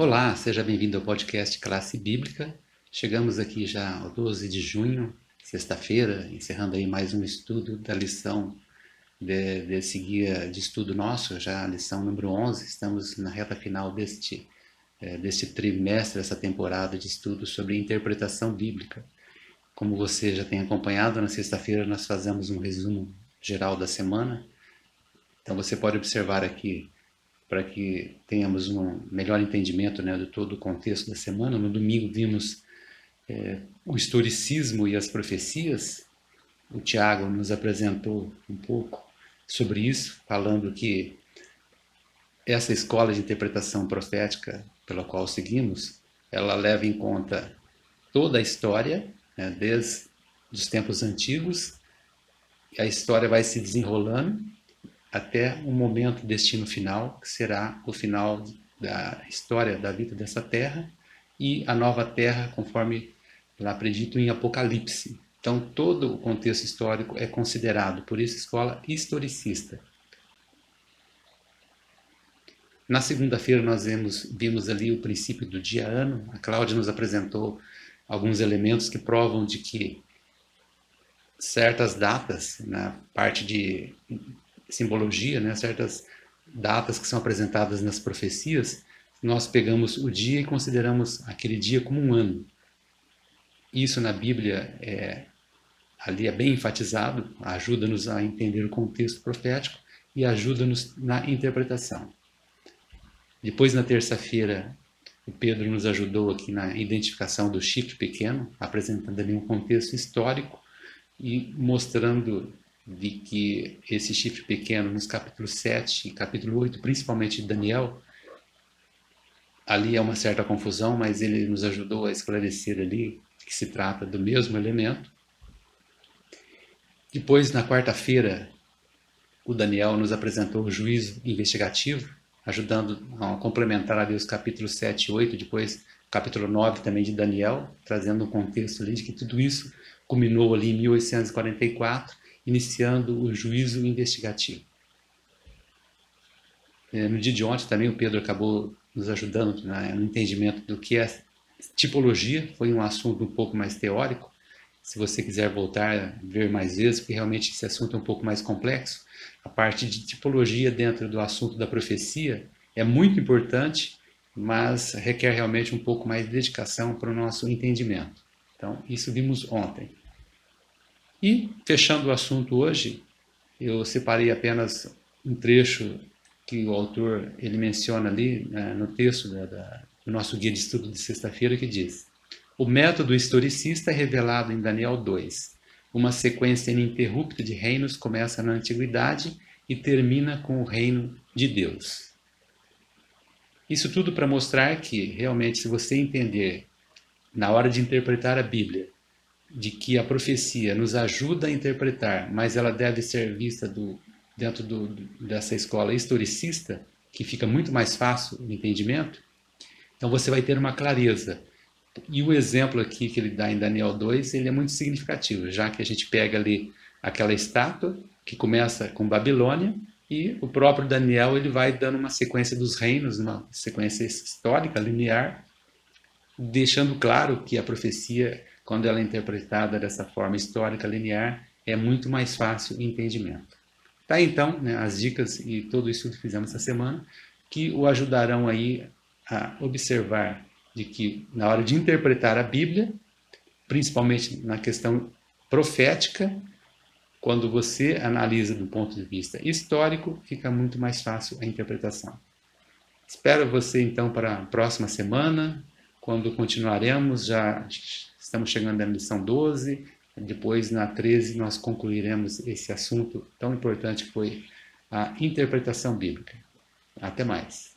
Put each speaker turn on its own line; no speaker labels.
Olá, seja bem-vindo ao podcast Classe Bíblica. Chegamos aqui já ao 12 de junho, sexta-feira, encerrando aí mais um estudo da lição de, desse guia de estudo nosso, já a lição número 11. Estamos na reta final deste, é, deste trimestre, essa temporada de estudo sobre interpretação bíblica. Como você já tem acompanhado, na sexta-feira nós fazemos um resumo geral da semana. Então você pode observar aqui para que tenhamos um melhor entendimento né, de todo o contexto da semana. No domingo vimos é, o historicismo e as profecias. O Tiago nos apresentou um pouco sobre isso, falando que essa escola de interpretação profética pela qual seguimos, ela leva em conta toda a história, né, desde os tempos antigos, a história vai se desenrolando até o momento destino final, que será o final da história da vida dessa terra e a nova terra, conforme lá predito em Apocalipse. Então, todo o contexto histórico é considerado, por isso, escola historicista. Na segunda-feira, nós vimos, vimos ali o princípio do dia-ano. A Cláudia nos apresentou alguns elementos que provam de que certas datas, na parte de simbologia, né, certas datas que são apresentadas nas profecias, nós pegamos o dia e consideramos aquele dia como um ano. Isso na Bíblia é, ali é bem enfatizado, ajuda-nos a entender o contexto profético e ajuda-nos na interpretação. Depois, na terça-feira, o Pedro nos ajudou aqui na identificação do chifre pequeno, apresentando ali um contexto histórico e mostrando de que esse chifre pequeno, nos capítulos 7 e capítulo 8, principalmente de Daniel, ali é uma certa confusão, mas ele nos ajudou a esclarecer ali que se trata do mesmo elemento. Depois, na quarta-feira, o Daniel nos apresentou o juízo investigativo, ajudando a complementar ali os capítulos 7 e 8, depois capítulo 9 também de Daniel, trazendo um contexto ali de que tudo isso culminou ali em 1844 iniciando o juízo investigativo. É, no dia de ontem também o Pedro acabou nos ajudando no entendimento do que é tipologia, foi um assunto um pouco mais teórico. Se você quiser voltar a ver mais vezes, porque realmente esse assunto é um pouco mais complexo, a parte de tipologia dentro do assunto da profecia é muito importante, mas requer realmente um pouco mais de dedicação para o nosso entendimento. Então, isso vimos ontem. E, fechando o assunto hoje, eu separei apenas um trecho que o autor ele menciona ali né, no texto da, da, do nosso guia de estudo de sexta-feira, que diz: O método historicista revelado em Daniel 2. Uma sequência ininterrupta de reinos começa na antiguidade e termina com o reino de Deus. Isso tudo para mostrar que, realmente, se você entender, na hora de interpretar a Bíblia, de que a profecia nos ajuda a interpretar, mas ela deve ser vista do, dentro do, dessa escola historicista, que fica muito mais fácil o entendimento, então você vai ter uma clareza. E o exemplo aqui que ele dá em Daniel 2, ele é muito significativo, já que a gente pega ali aquela estátua que começa com Babilônia e o próprio Daniel ele vai dando uma sequência dos reinos, uma sequência histórica, linear, deixando claro que a profecia quando ela é interpretada dessa forma histórica linear, é muito mais fácil o entendimento. Tá então, né, as dicas e todo isso que fizemos essa semana, que o ajudarão aí a observar de que na hora de interpretar a Bíblia, principalmente na questão profética, quando você analisa do ponto de vista histórico, fica muito mais fácil a interpretação. Espero você então para a próxima semana, quando continuaremos já Estamos chegando na lição 12, depois na 13 nós concluiremos esse assunto tão importante que foi a interpretação bíblica. Até mais.